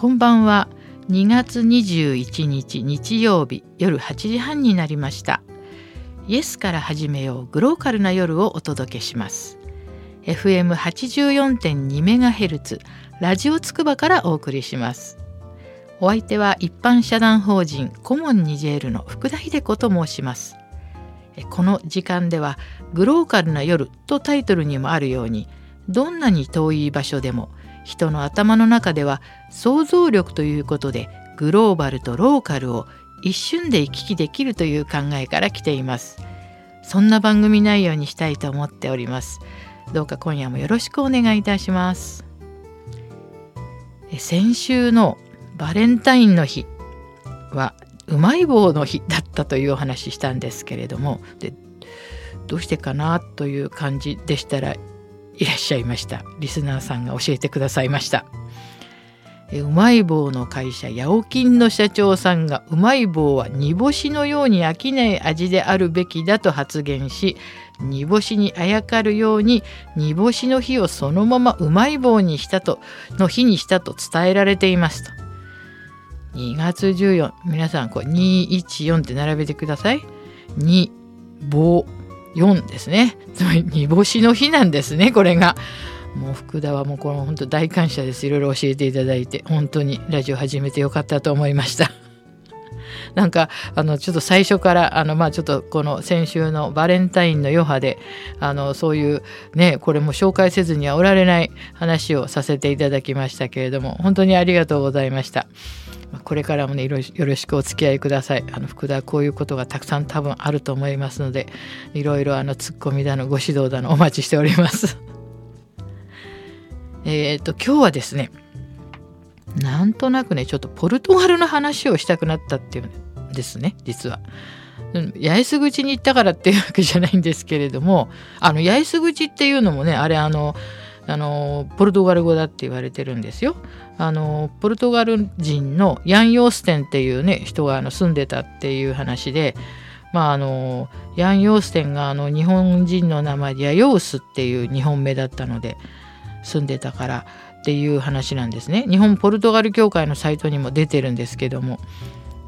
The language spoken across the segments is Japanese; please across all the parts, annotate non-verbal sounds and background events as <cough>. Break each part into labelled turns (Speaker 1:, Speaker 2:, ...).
Speaker 1: こんばんは。2月21日日曜日夜8時半になりました。イエスから始めようグローカルな夜をお届けします。FM84.2 メガヘルツラジオつくばからお送りします。お相手は一般社団法人コモンニジェールの福田秀子と申します。この時間ではグローカルな夜とタイトルにもあるようにどんなに遠い場所でも人の頭の中では想像力ということでグローバルとローカルを一瞬で行き来できるという考えから来ています。そんな番組内容にしたいと思っております。どうか今夜もよろしくお願いいたします。先週のバレンタインの日はうまい棒の日だったというお話したんですけれどもでどうしてかなという感じでしたらいらっしゃいました。リスナーさんが教えてくださいました。うまい棒の会社ヤオキンの社長さんがうまい棒は煮干しのように飽きない味であるべきだと発言し煮干しにあやかるように煮干しの日をそのままうまい棒にしたとの日にしたと伝えられていますと。2月14皆さんこれ214って並べてください。2棒。4ですね。つまり煮干しの日なんですねこれが。もう福田はもうこの本当大感謝です。いろいろ教えていただいて本当にラジオ始めてよかったと思いました。<laughs> なんかあのちょっと最初からあのまあちょっとこの先週のバレンタインの余波であのそういうねこれも紹介せずにはおられない話をさせていただきましたけれども本当にありがとうございました。まこれからもねよろしくお付き合いください。あの福田はこういうことがたくさん多分あると思いますのでいろいろあのツッコミだのご指導だのお待ちしております。<laughs> えっと今日はですねなんとなくねちょっとポルトガルの話をしたくなったっていうんですね実は。八重洲口に行ったからっていうわけじゃないんですけれどもあの八重洲口っていうのもねあれあのあのポルトガル語だって言われてるんですよ。あのポルトガル人のヤン・ヨーステンっていうね人があの住んでたっていう話で、まあ、あのヤン・ヨーステンがあの日本人の名前でヤヨースっていう日本名だったので住んでたからっていう話なんですね。日本ポルトガル協会のサイトにも出てるんですけども。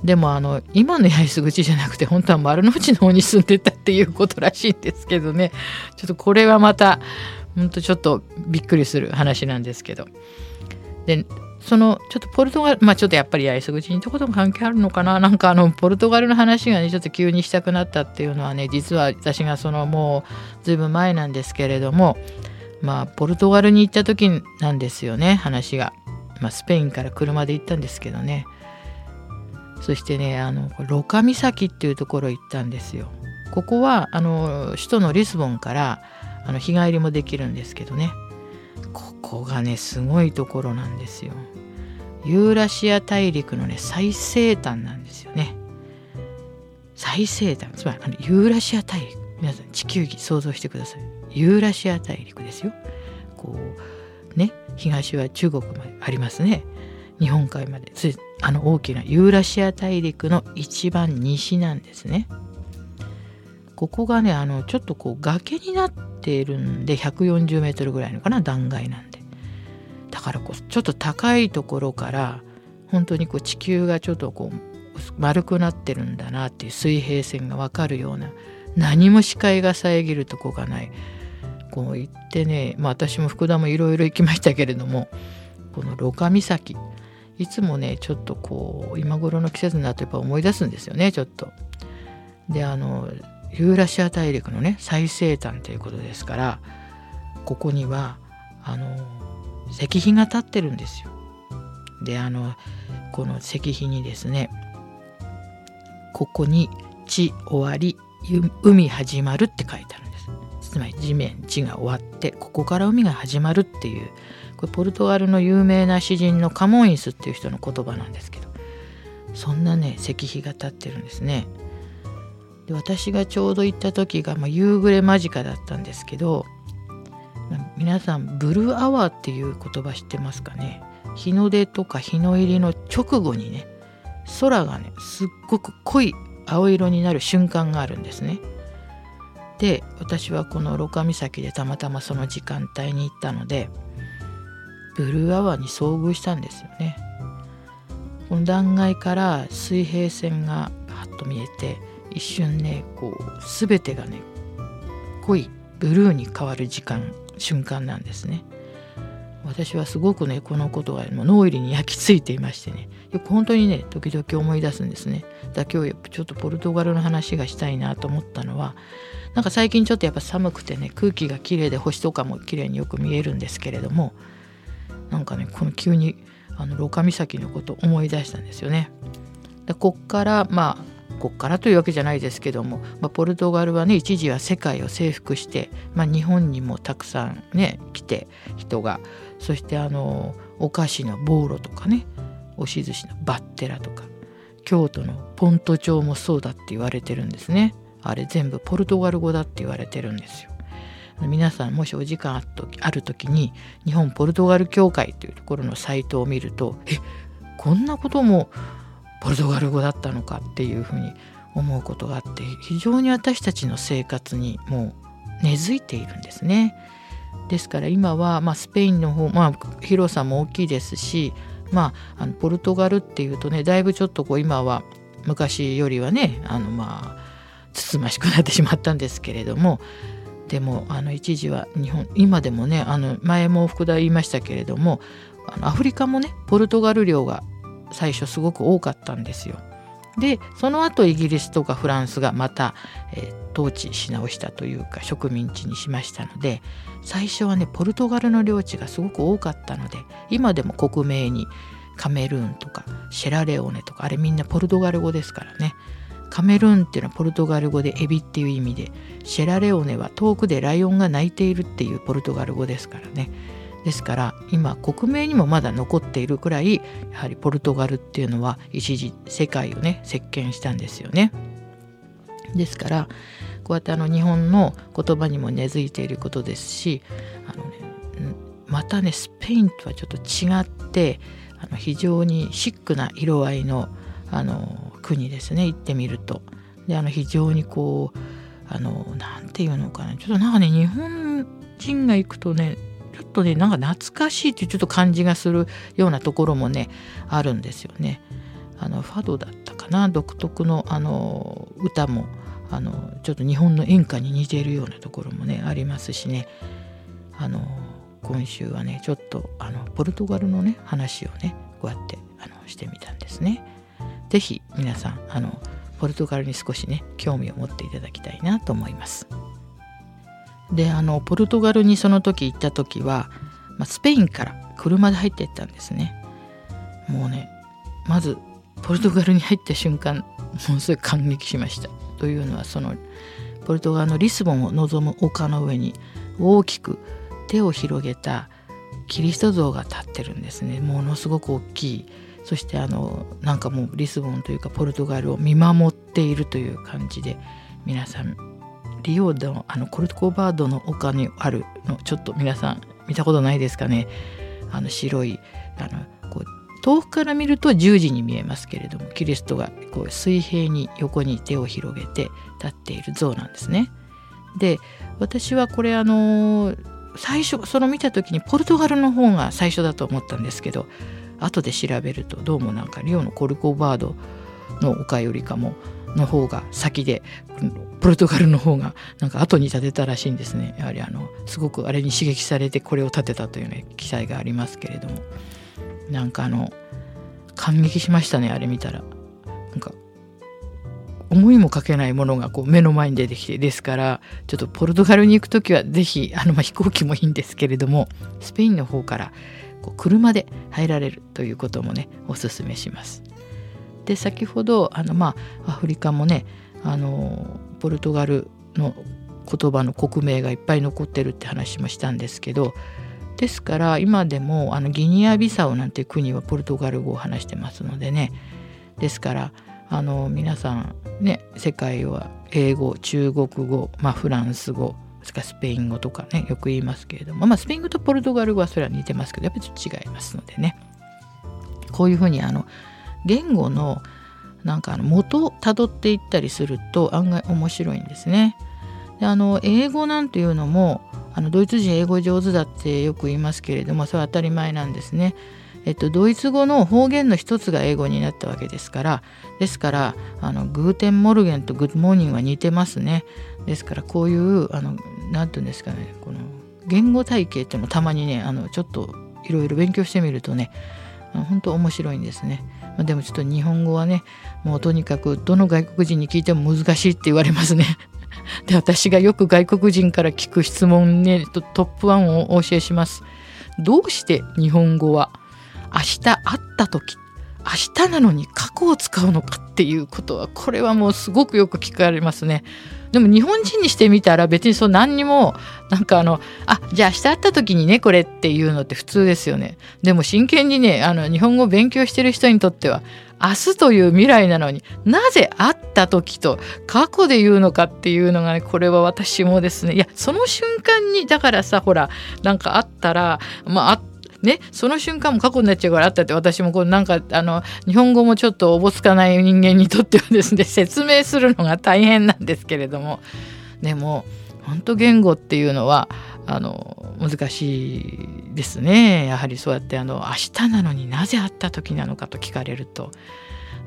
Speaker 1: でもあの今の八重洲口じゃなくて本当は丸の内の方に住んでたっていうことらしいんですけどねちょっとこれはまた本当ちょっとびっくりする話なんですけど。でそのちょっとポルトガルまあちょっとやっぱり八重洲口にとことも関係あるのかな？なんかあのポルトガルの話がねちょっと急にしたくなったっていうのはね実は私がそのもうずいぶん前なんですけれどもまあポルトガルに行った時なんですよね話が、まあ、スペインから車で行ったんですけどね。そしてねあのロカ岬っていうところ行ったんですよ。ここはあの首都のリスボンからあの日帰りもできるんですけどね。ここがねすごいところなんですよ。ユーラシア大陸のね最西端なんですよね。最西端。つまりあのユーラシア大陸。皆さん地球儀想像してください。ユーラシア大陸ですよ。こうね東は中国までありますね。日本海まで。あの大きなユーラシア大陸の一番西なんですね。ここがねあのちょっとこう崖になっているんで140メートルぐらいのかな断崖なんでだからこうちょっと高いところから本当にこう地球がちょっとこう丸くなってるんだなっていう水平線が分かるような何も視界が遮るとこがないこう行ってねまあ私も福田もいろいろ行きましたけれどもこのロカ岬いつもねちょっとこう今頃の季節になるとやっぱ思い出すんですよねちょっと。であのユーラシア大陸のね最西端ということですからここにはあの石碑が立ってるんですよ。であのこの石碑にですねここに「地終わり海始まる」って書いてあるんです。つまり地面地が終わってここから海が始まるっていうこれポルトガルの有名な詩人のカモンイスっていう人の言葉なんですけどそんなね石碑が立ってるんですね。で私がちょうど行った時が、まあ、夕暮れ間近だったんですけど、皆さんブルーアワーっていう言葉知ってますかね？日の出とか日の入りの直後にね空がねすっごく濃い青色になる瞬間があるんですね。で私はこのロカ岬でたまたまその時間帯に行ったのでブルーアワーに遭遇したんですよね。この断崖から水平線がパッと見えて一瞬ねこう全てがね濃いブルーに変わる時間瞬間なんですね。私はすごくねこのことがもう脳入りに焼き付いていましてねよく本当にね時々思い出すんですね。だ今日ちょっとポルトガルの話がしたいなと思ったのはなんか最近ちょっとやっぱ寒くてね空気がきれいで星とかも綺麗によく見えるんですけれどもなんかねこの急にあの廊下岬のこと思い出したんですよね。でこっからまあこっからというわけじゃないですけども、まあ、ポルトガルはね一時は世界を征服して、まあ、日本にもたくさんね来て人が。そしてあのお菓子のボーロとかね押し寿司のバッテラとか京都のポント町もそうだって言われてるんですね。あれ全部ポルトガル語だって言われてるんですよ。皆さんもしお時間ある時に日本ポルトガル協会というところのサイトを見るとえこんなこともポルトガル語だったのかっていうふうに思うことがあって非常に私たちの生活にもう根付いているんですね。ですから今は、まあ、スペインの方、まあ、広さも大きいですし、まあ、あのポルトガルっていうとねだいぶちょっとこう今は昔よりはねあのまあつつましくなってしまったんですけれどもでもあの一時は日本今でもねあの前も福田言いましたけれどもあのアフリカもねポルトガル領が最初すごく多かったんですよ。でその後イギリスとかフランスがまた、えー、統治し直したというか植民地にしましたので最初はねポルトガルの領地がすごく多かったので今でも国名にカメルーンとかシェラレオネとかあれみんなポルトガル語ですからねカメルーンっていうのはポルトガル語でエビっていう意味でシェラレオネは遠くでライオンが鳴いているっていうポルトガル語ですからねですから今国名にもまだ残っているくらいやはりポルトガルっていうのは一時世界をね席巻したんですよね。ですからこうやってあの日本の言葉にも根付いていることですしあの、ね、またねスペインとはちょっと違ってあの非常にシックな色合いのあの国ですね行ってみると。であの非常にこうあのなていうのかなちょっとなんかね日本人が行くとねちょっとねなんか懐かしいってちょっと感じがするようなところもねあるんですよね。あのファドだったかな独特のあの歌もあのちょっと日本の演歌に似ているようなところもねありますしねあの今週はねちょっとあのポルトガルのね話をねこうやってあのしてみたんですね。是非皆さんあのポルトガルに少しね興味を持っていただきたいなと思います。であのポルトガルにその時行った時は、まあ、スペインから車で入っていったんですね。もうねまずポルトガルに入った瞬間ものすごい感激しました。というのはそのポルトガルのリスボンを望む丘の上に大きく手を広げたキリスト像が立ってるんですね。ものすごく大きい。そしてあのなんかもうリスボンというかポルトガルを見守っているという感じで皆さんリオのあのコルコバードの丘にあるのちょっと皆さん見たことないですかねあの白いあのこう遠くから見ると十字に見えますけれどもキリストがこう水平に横に手を広げて立っている像なんですね。で私はこれあの最初その見た時にポルトガルの方が最初だと思ったんですけど後で調べるとどうもなんかリオのコルコバードの丘よりかもの方が先でポルトガルの方がなんか後に建てたらしいんですね。やはりあのすごくあれに刺激されてこれを建てたというね記載がありますけれども。なんかあの感激しましたねあれ見たら。なんか思いもかけないものがこう目の前に出てきて。ですからちょっとポルトガルに行く時は是非あのまあ飛行機もいいんですけれどもスペインの方からこう車で入られるということもねおすすめします。で先ほどあのまあアフリカもねあのポルトガルの言葉の国名がいっぱい残ってるって話もしたんですけどですから今でもあのギニア・ビサウなんて国はポルトガル語を話してますのでね。ですからあの皆さんね世界は英語中国語、まあ、フランス語それからスペイン語とかねよく言いますけれども、まあ、スペイン語とポルトガル語はそれは似てますけどやっぱりちょっと違いますのでね。こういうふうにあの言語のなんかあの元をたどっていったりすると案外面白いんですね。であの英語なんていうのもあのドイツ人英語上手だってよく言いますけれどもそれは当たり前なんですね。えっと、ドイツ語の方言の一つが英語になったわけですからですからあの Guten Morgen と Good morning は似てますねですからこういうあのなんていうんですかねこの言語体系っていうのもたまにねあのちょっといろいろ勉強してみるとね本当面白いんですね。まあ、でもちょっと日本語はねもうとにかくどの外国人に聞いても難しいって言われますね。<laughs> で私がよく外国人から聞く質問ねトップ1をお教えします。どうして日本語は明日会った時明日なのに過去を使うのかっていうことはこれはもうすごくよく聞かれますね。でも日本人にしてみたら別にそう何にもなんかあのあじゃあ明日会った時にねこれっていうのって普通ですよね。でも真剣にねあの日本語を勉強してる人にとっては明日という未来なのになぜ会った時と過去で言うのかっていうのがねこれは私もですねいやその瞬間にだからさほらなんかあったらまああね、その瞬間も過去になっちゃうからあったって私もこうなんかあの日本語もちょっとおぼつかない人間にとってはですね <laughs> 説明するのが大変なんですけれどもでも本当言語っていうのはあの難しいですねやはりそうやってあの明日なのになぜ会った時なのかと聞かれると。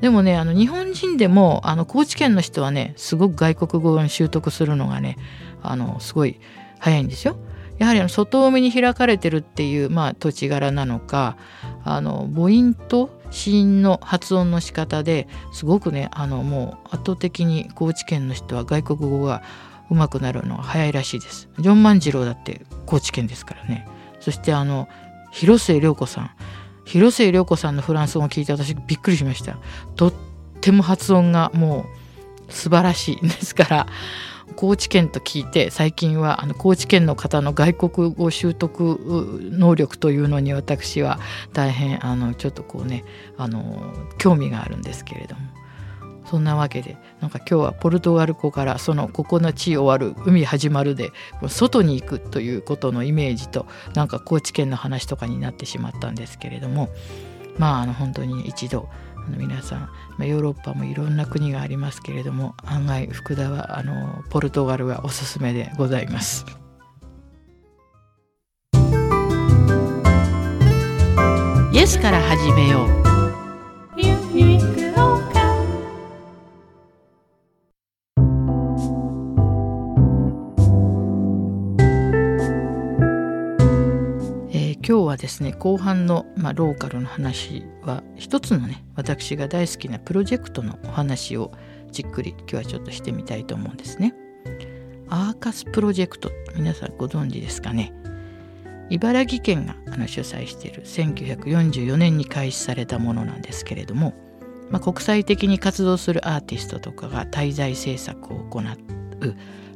Speaker 1: でもねあの日本人でもあの高知県の人はねすごく外国語を習得するのがねあのすごい早いんですよ。やはりあの外海に開かれてるっていう、まあ、土地柄なのかあの母音と子音の発音の仕方ですごくねあのもう圧倒的に高知県の人は外国語が上手くなるのが早いらしいです。ジョン万次郎だって高知県ですからね。そしてあの広末涼子さん広末涼子さんのフランス語を聞いて私びっくりしました。とっても発音がもう素晴らしいですから高知県と聞いて最近はあの高知県の方の外国語習得能力というのに私は大変あのちょっとこうねあの興味があるんですけれども。そんなわけでなんか今日はポルトガル語からそのここの地終わる海始まるで外に行くということのイメージとなんか高知県の話とかになってしまったんですけれども。まああの本当に一度あの皆さん、まあ、ヨーロッパもいろんな国がありますけれども案外福田はあのポルトガルはおすすめでございます。イエスから始めよう。今日はですね後半の、まあ、ローカルの話は一つのね私が大好きなプロジェクトのお話をじっくり今日はちょっとしてみたいと思うんですね。アーカスプロジェクト皆さんご存知ですかね？茨城県があの主催している1944年に開始されたものなんですけれども、まあ、国際的に活動するアーティストとかが滞在制作を行う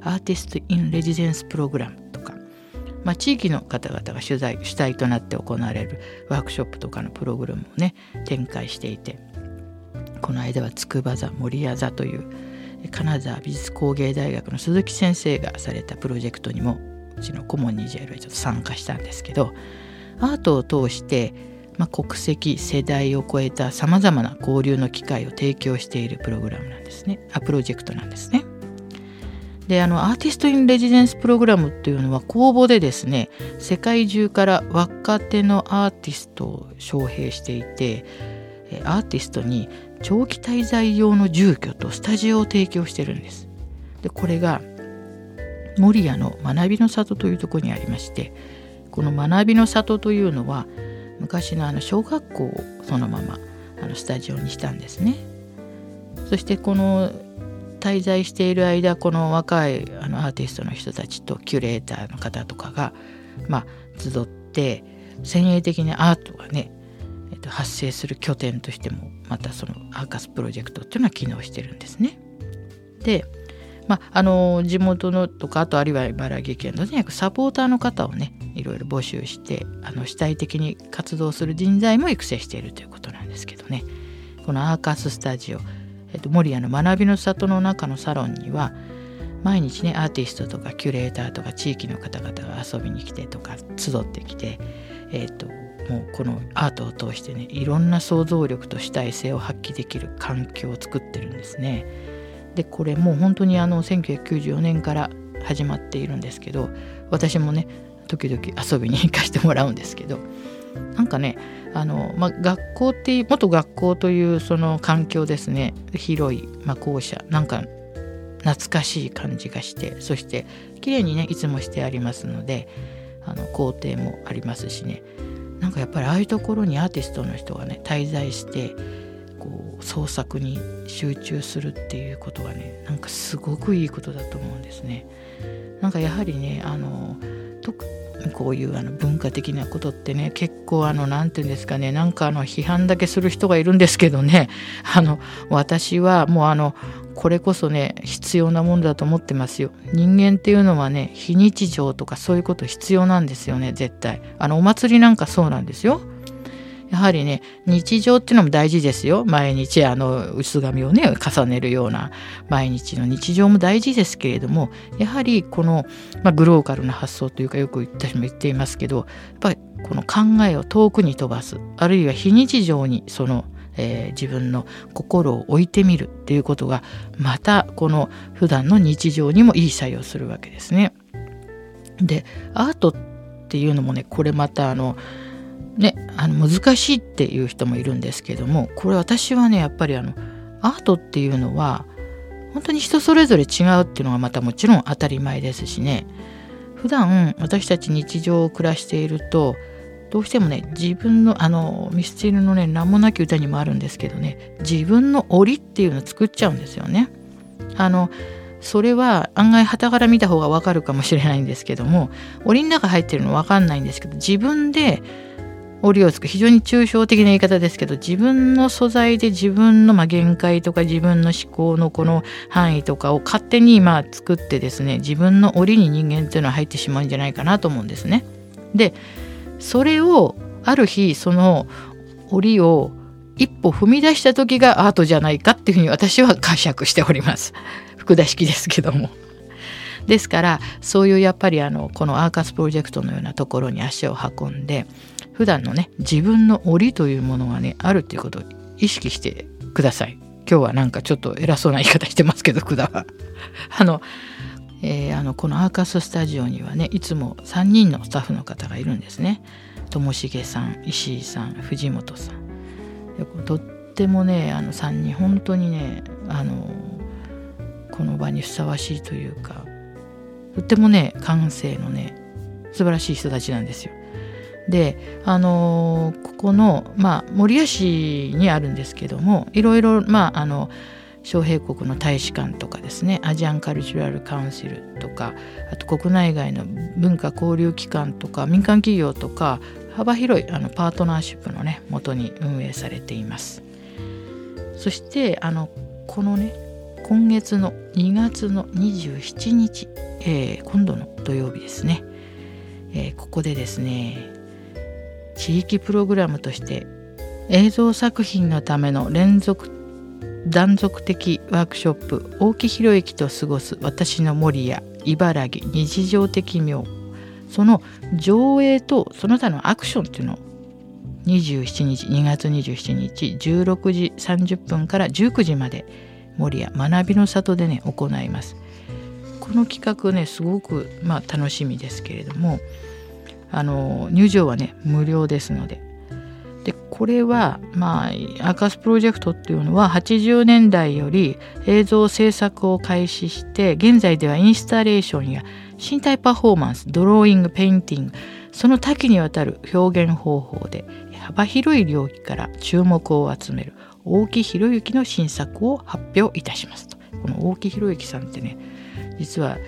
Speaker 1: アーティスト・イン・レジデンス・プログラムまあ、地域の方々が取材主体となって行われるワークショップとかのプログラムをね展開していてこの間は筑波座守谷座という金沢美術工芸大学の鈴木先生がされたプロジェクトにもうちの顧問に JL はちょっと参加したんですけどアートを通して、まあ、国籍世代を超えたさまざまな交流の機会を提供しているプログラムなんですねあプロジェクトなんですね。であのアーティスト・イン・レジデンス・プログラムっていうのは公募でですね世界中から若手のアーティストを招聘していてアーティストに長期滞在用の住居とスタジオを提供してるんです。でこれが守谷の学びの里というとこにありましてこの学びの里というのは昔のあの小学校をそのままあのスタジオにしたんですね。そしてこの滞在している間この若いあのアーティストの人たちとキュレーターの方とかが、まあ、集って先鋭的なアートがね、えっと、発生する拠点としてもまたそのアーカスプロジェクトっていうのは機能してるんですね。で、まあ、あの地元のとかあとあるいは茨城県のとにかくサポーターの方をねいろいろ募集してあの主体的に活動する人材も育成しているということなんですけどねこのアーカススタジオえっと、守谷の学びの里の中のサロンには毎日ねアーティストとかキュレーターとか地域の方々が遊びに来てとか集ってきて、えっと、もうこのアートを通してねいろんな想像力と主体性を発揮できる環境を作ってるんですね。でこれもう本当にあの1994年から始まっているんですけど私もね時々遊びに行かしてもらうんですけどなんかねあの、まあ、学校っていう元学校というその環境ですね。広い、まあ、校舎。なんか懐かしい感じがしてそして綺麗にねいつもしてありますのであの校庭もありますしね。なんかやっぱりああいうところにアーティストの人がね滞在して創作に集中するっていうことはねなんかすごくいいことだと思うんですね。なんかやはりねあの特こういうあの文化的なことってね結構あの何て言うんですかねなんかあの批判だけする人がいるんですけどね。<laughs> あの私はもうあのこれこそね必要なものだと思ってますよ。人間っていうのはね非日常とかそういうこと必要なんですよね絶対。あのお祭りなんかそうなんですよ。やはりね日常っていうのも大事ですよ毎日あの薄紙をね重ねるような毎日の日常も大事ですけれどもやはりこの、まあ、グローカルな発想というかよく私も言っていますけどやっぱりこの考えを遠くに飛ばすあるいは非日常にそのえー、自分の心を置いてみるっていうことがまたこの普段の日常にもいい作用するわけですね。でアートっていうのもねこれまたあのねあの難しいっていう人もいるんですけどもこれ私はねやっぱりあのアートっていうのは本当に人それぞれ違うっていうのがまたもちろん当たり前ですしね普段私たち日常を暮らしているとどうしてもね自分のあのミスチルのね名もなき歌にもあるんですけどね自分の檻っていうのを作っちゃうんですよね。あのそれは案外旗から見た方がわかるかもしれないんですけども檻の中入ってるの分かんないんですけど自分で折をつく非常に抽象的な言い方ですけど自分の素材で自分のま限界とか自分の思考のこの範囲とかを勝手にまあ作ってですね自分の檻に人間っていうのは入ってしまうんじゃないかなと思うんですね。でそれをある日その檻を一歩踏み出した時がアートじゃないかっていうふうに私は解釈しております。福田式ですけども。ですからそういうやっぱりあのこのアーカスプロジェクトのようなところに足を運んで普段のね自分の檻というものがねあるっていうことを意識してください。今日はなんかちょっと偉そうな言い方してますけど福田は。<laughs> あのえー、あのこのアーカススタジオにはねいつも3人のスタッフの方がいるんですね。ともしげさん石井さん藤本さん。とってもねあの3人本当にねあのこの場にふさわしいというかとってもね感性のね素晴らしい人たちなんですよ。であのここの、まあ、守谷市にあるんですけどもいろいろまああの諸兵国の大使館とかですねアジアンカルチュラルカウンシルとかあと国内外の文化交流機関とか民間企業とか幅広いあのパートナーシップのねもとに運営されていますそしてあのこのね今月の2月の27日、えー、今度の土曜日ですね、えー、ここでですね地域プログラムとして映像作品のための連続断続的ワークショップ大木博之と過ごす私の守谷茨城日常的妙その上映とその他のアクションっていうのを27日2月27日16時30分から19時まで守谷学びの里でね行います。この企画ねすごくまあ楽しみですけれどもあの入場はね無料ですので。でこれはまあアーカスプロジェクトっていうのは80年代より映像制作を開始して現在ではインスタレーションや身体パフォーマンスドローイングペインティングその多岐にわたる表現方法で幅広い領域から注目を集める。大木博之の新作を発表いたしますと。この大木博之さんってね実は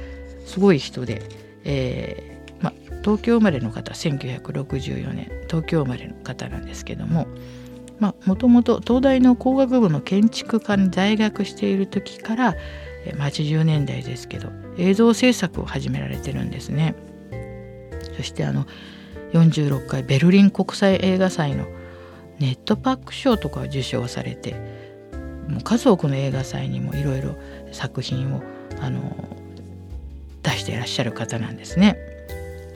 Speaker 1: すごい人で、えー東京生まれの方1964年東京生まれの方なんですけどももともと東大の工学部の建築科に在学している時から80年代ですけど映像制作を始められてるんですね。そしてあの46回ベルリン国際映画祭のネットパック賞とかを受賞されてもう数多くの映画祭にもいろいろ作品をあの出していらっしゃる方なんですね。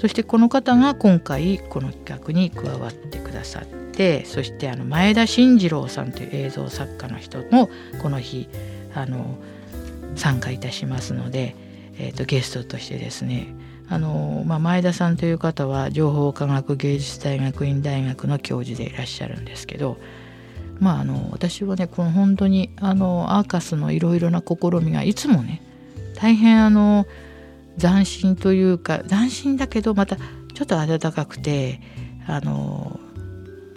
Speaker 1: そしてこの方が今回この企画に加わってくださってそしてあの前田慎次郎さんという映像作家の人もこの日あの参加いたしますので、えーと、ゲストとしてですねあの、まあ、前田さんという方は情報科学芸術大学院大学の教授でいらっしゃるんですけど、まあ、あの私はねこの本当にあのアーカスのいろいろな試みがいつもね大変あの斬新というか斬新だけどまたちょっと温かくてあの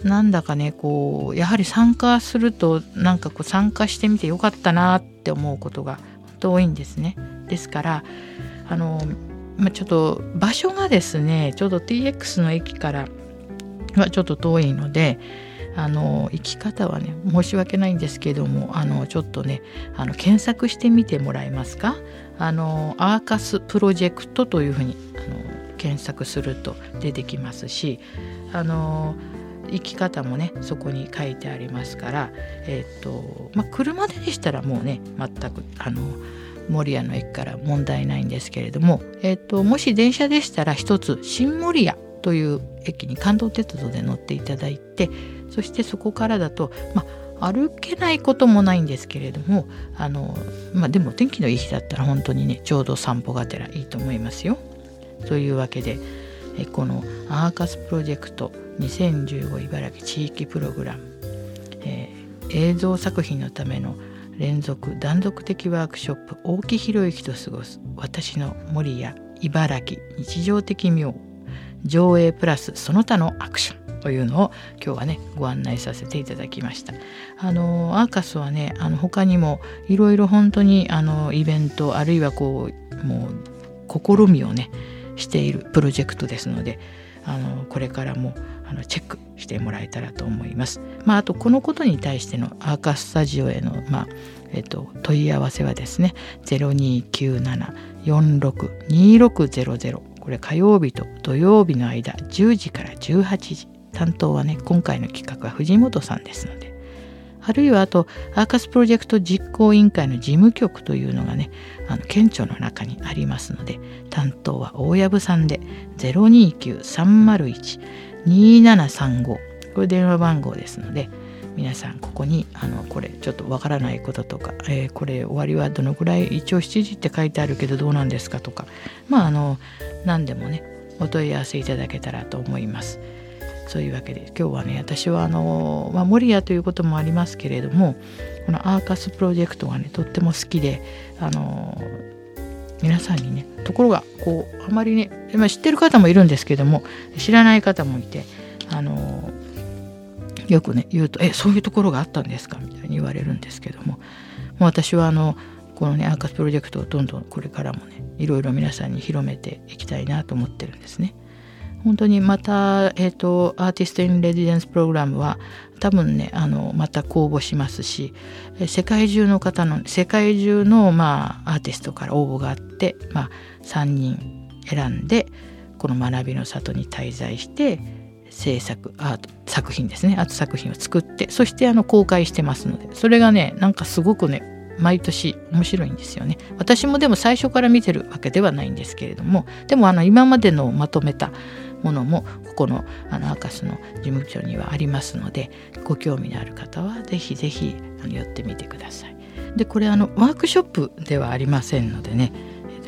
Speaker 1: なんだかねこうやはり参加するとなんかこう参加してみてよかったなって思うことが本当多いんですね。ですからあの、まあ、ちょっと場所がですねちょうど TX の駅からはちょっと遠いのであの行き方はね申し訳ないんですけどもあのちょっとねあの検索してみてもらえますか？あのアーカスプロジェクトというふうにあの検索すると出てきますしあの行き方もねそこに書いてありますから、えーとまあ、車ででしたらもうね全くあの守谷の駅から問題ないんですけれども、えーと、もし電車でしたら一つ新守谷という駅に関東鉄道で乗っていただいてそしてそこからだと、ま、歩けないこともないんですけれどもあの、ま、でも天気のいい日だったら本当にねちょうど散歩がてらいいと思いますよ。というわけでえこのアーカスプロジェクト2015茨城地域プログラム、えー、映像作品のための連続断続的ワークショップ大木博之と過ごす私の森や茨城日常的妙上映プラスその他のアクションというのを今日はねご案内させていただきました。あのアーカスはねあの他にもいろいろ本当にあのイベントあるいはこうもう試みをねしているプロジェクトですのであのこれからもあのチェックしてもらえたらと思います。まあ、あとこのことに対してのアーカスタジオへの、まあえっと、問い合わせはですね0297462600これ火曜日と土曜日の間10時から18時。担当はね今回の企画は藤本さんですので。あるいはあとアーカスプロジェクト実行委員会の事務局というのがねあの県庁の中にありますので担当は大藪さんで029-301-2735これ電話番号ですので皆さんここにあのこれちょっとわからないこととか、えー、これ終わりはどのぐらい一応7時って書いてあるけどどうなんですかとかまああの何でもねお問い合わせいただけたらと思います。そういうわけで今日はね私はあの、まあ、守谷ということもありますけれどもこのアーカスプロジェクトがねとっても好きであの皆さんにねところがこうあまりね、まあ、知ってる方もいるんですけども知らない方もいてあのよくね言うと「えそういうところがあったんですか?」みたいに言われるんですけどももう私はあのこのねアーカスプロジェクトをどんどんこれからもねいろいろ皆さんに広めていきたいなと思ってるんですね。本当にまた、えーと、アーティスト・イン・レジデンス・プログラムは多分ねあのまた公募しますし世界中の方の世界中の、まあ、アーティストから応募があって、まあ、3人選んでこの学びの里に滞在して制作アート作品ですね。アート作品を作ってそしてあの公開してますのでそれがねなんかすごくね毎年面白いんですよね。私もでも最初から見てるわけではないんですけれどもでもあの今までのまとめたものもここのあのアカスの事務所にはありますのでご興味のある方は是非是非寄ってみてください。でこれあのワークショップではありませんのでね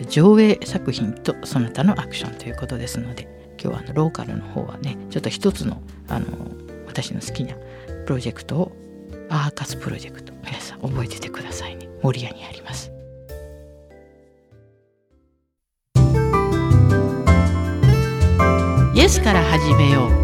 Speaker 1: 上映作品とその他のアクションということですので今日はあのローカルの方はねちょっと一つのあの私の好きなプロジェクトをアーカスプロジェクト皆さん覚えててくださいね守谷にあります。イエスから始めよう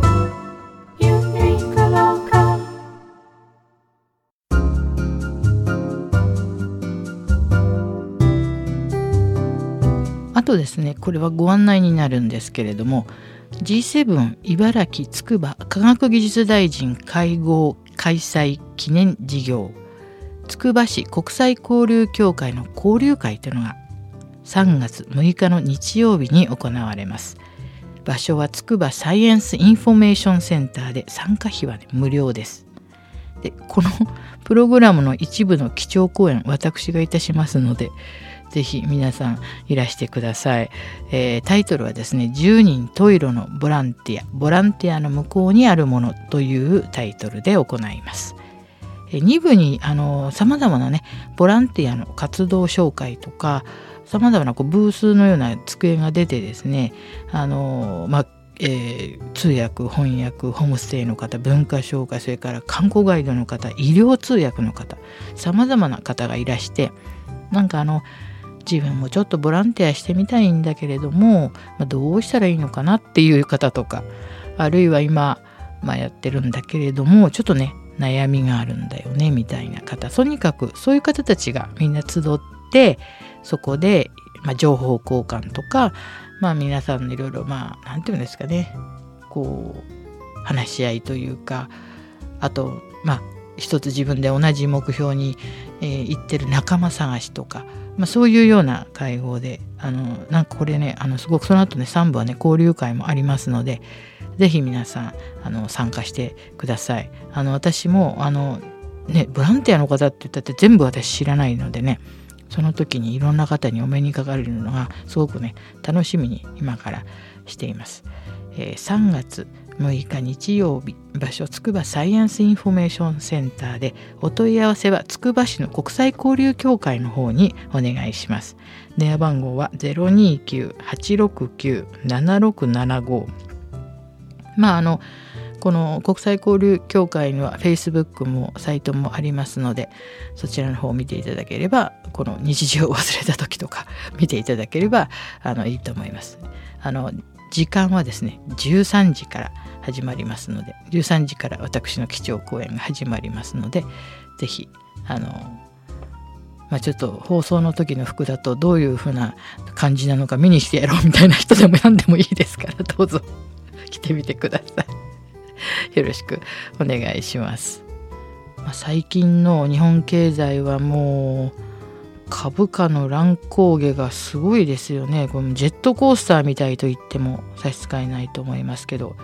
Speaker 1: あとですねこれはご案内になるんですけれども G7 茨城つくば科学技術大臣会合開催記念事業つくば市国際交流協会の交流会というのが3月6日の日曜日に行われます。場所はつくばサイエンスインフォメーションセンターで参加費は、ね、無料です。でこの <laughs> プログラムの一部の基調講演私がいたしますのでぜひ皆さんいらしてください、えー、タイトルはですね「10人トイロのボランティアボランティアの向こうにあるもの」というタイトルで行います。2部にさまざまなねボランティアの活動紹介とかさまざまなこうブースのような机が出てですねあの、まあえー、通訳翻訳ホームステイの方文化紹介それから観光ガイドの方医療通訳の方さまざまな方がいらしてなんかあの自分もちょっとボランティアしてみたいんだけれども、まあ、どうしたらいいのかなっていう方とかあるいは今、まあ、やってるんだけれどもちょっとね悩みがあるんだよねみたいな方。とにかくそういう方たちがみんな集ってそこで、まあ、情報交換とか、まあ、皆さんのいろいろまあ何て言うんですかねこう話し合いというかあとまあ一つ自分で同じ目標に、えー、行ってる仲間探しとか、まあ、そういうような会合であのなんかこれねあのすごくその後ね3部はね交流会もありますので是非皆さんあの参加してください。あの私もあのねボランティアの方って言ったって全部私知らないのでねその時にいろんな方にお目にかかれるのがすごくね楽しみに今からしています。えー、3月6日日曜日場所つくばサイエンスインフォメーションセンターでお問い合わせはつくば市の国際交流協会の方にお願いします電話番号は029-869-7675まああのこの国際交流協会には Facebook もサイトもありますのでそちらの方を見ていただければこの日常を忘れた時とか <laughs> 見ていただければあのいいと思います。あの時間はですね13時から始まりますので13時から私の基調講演が始まりますので是非あのまあ、ちょっと放送の時の服だとどういう風な感じなのか見にしてやろうみたいな人でも何でもいいですからどうぞ <laughs> 来てみてください。<laughs> よろしくお願いします。まあ、最近の日本経済はもう株価の乱高下がすごいですよね。このジェットコースターみたいと言っても差し支えないと思いますけど、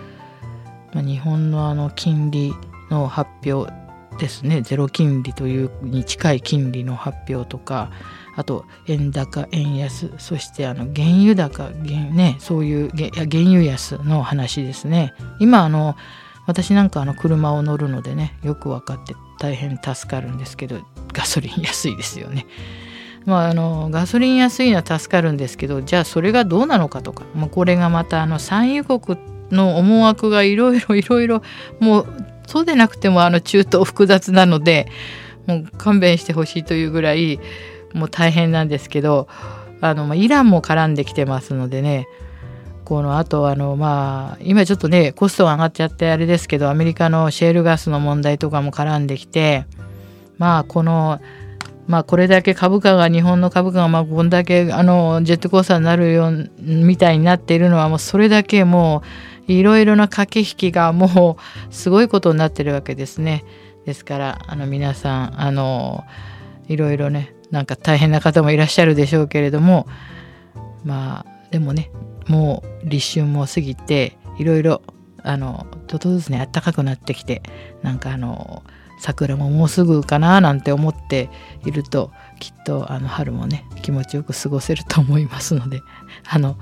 Speaker 1: まあ、日本のあの金利の発表ですねゼロ金利というに近い金利の発表とかあと円高円安そしてあの原油高原,、ね、そういう原油安の話ですね今あの私なんかあの車を乗るのでねよく分かって大変助かるんですけどガソリン安いですよね。<laughs> まあ、あのガソリン安いのは助かるんですけどじゃあそれがどうなのかとか、まあ、これがまたあの産油国の思惑がいろいろ <laughs> いろいろもうそうでなくてもあの中東複雑なのでもう勘弁してほしいというぐらいもう大変なんですけどあの、まあ、イランも絡んできてますのでねこのあとあのまあ今ちょっとねコストが上がっちゃってあれですけどアメリカのシェールガスの問題とかも絡んできてまあこのまあこれだけ株価が日本の株価がまあこんだけあのジェットコースターになるようみたいになっているのはもうそれだけもういろいろな駆け引きがもうすごいことになってるわけですね。ですからあの皆さんあのいろいろねなんか大変な方もいらっしゃるでしょうけれどもまあでもねもう立春も過ぎていろいろあのちょっとずつね暖かくなってきてなんかあの桜ももうすぐかななんて思っているときっとあの春もね気持ちよく過ごせると思いますので <laughs> あの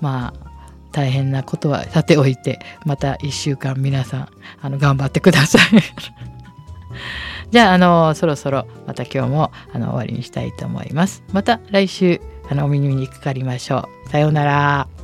Speaker 1: まあ大変なことはさておいてまた1週間皆さんあの頑張ってください。<laughs> じゃああのそろそろまた今日もあの終わりにしたいと思います。また来週あのお耳にかかりましょう。さようなら。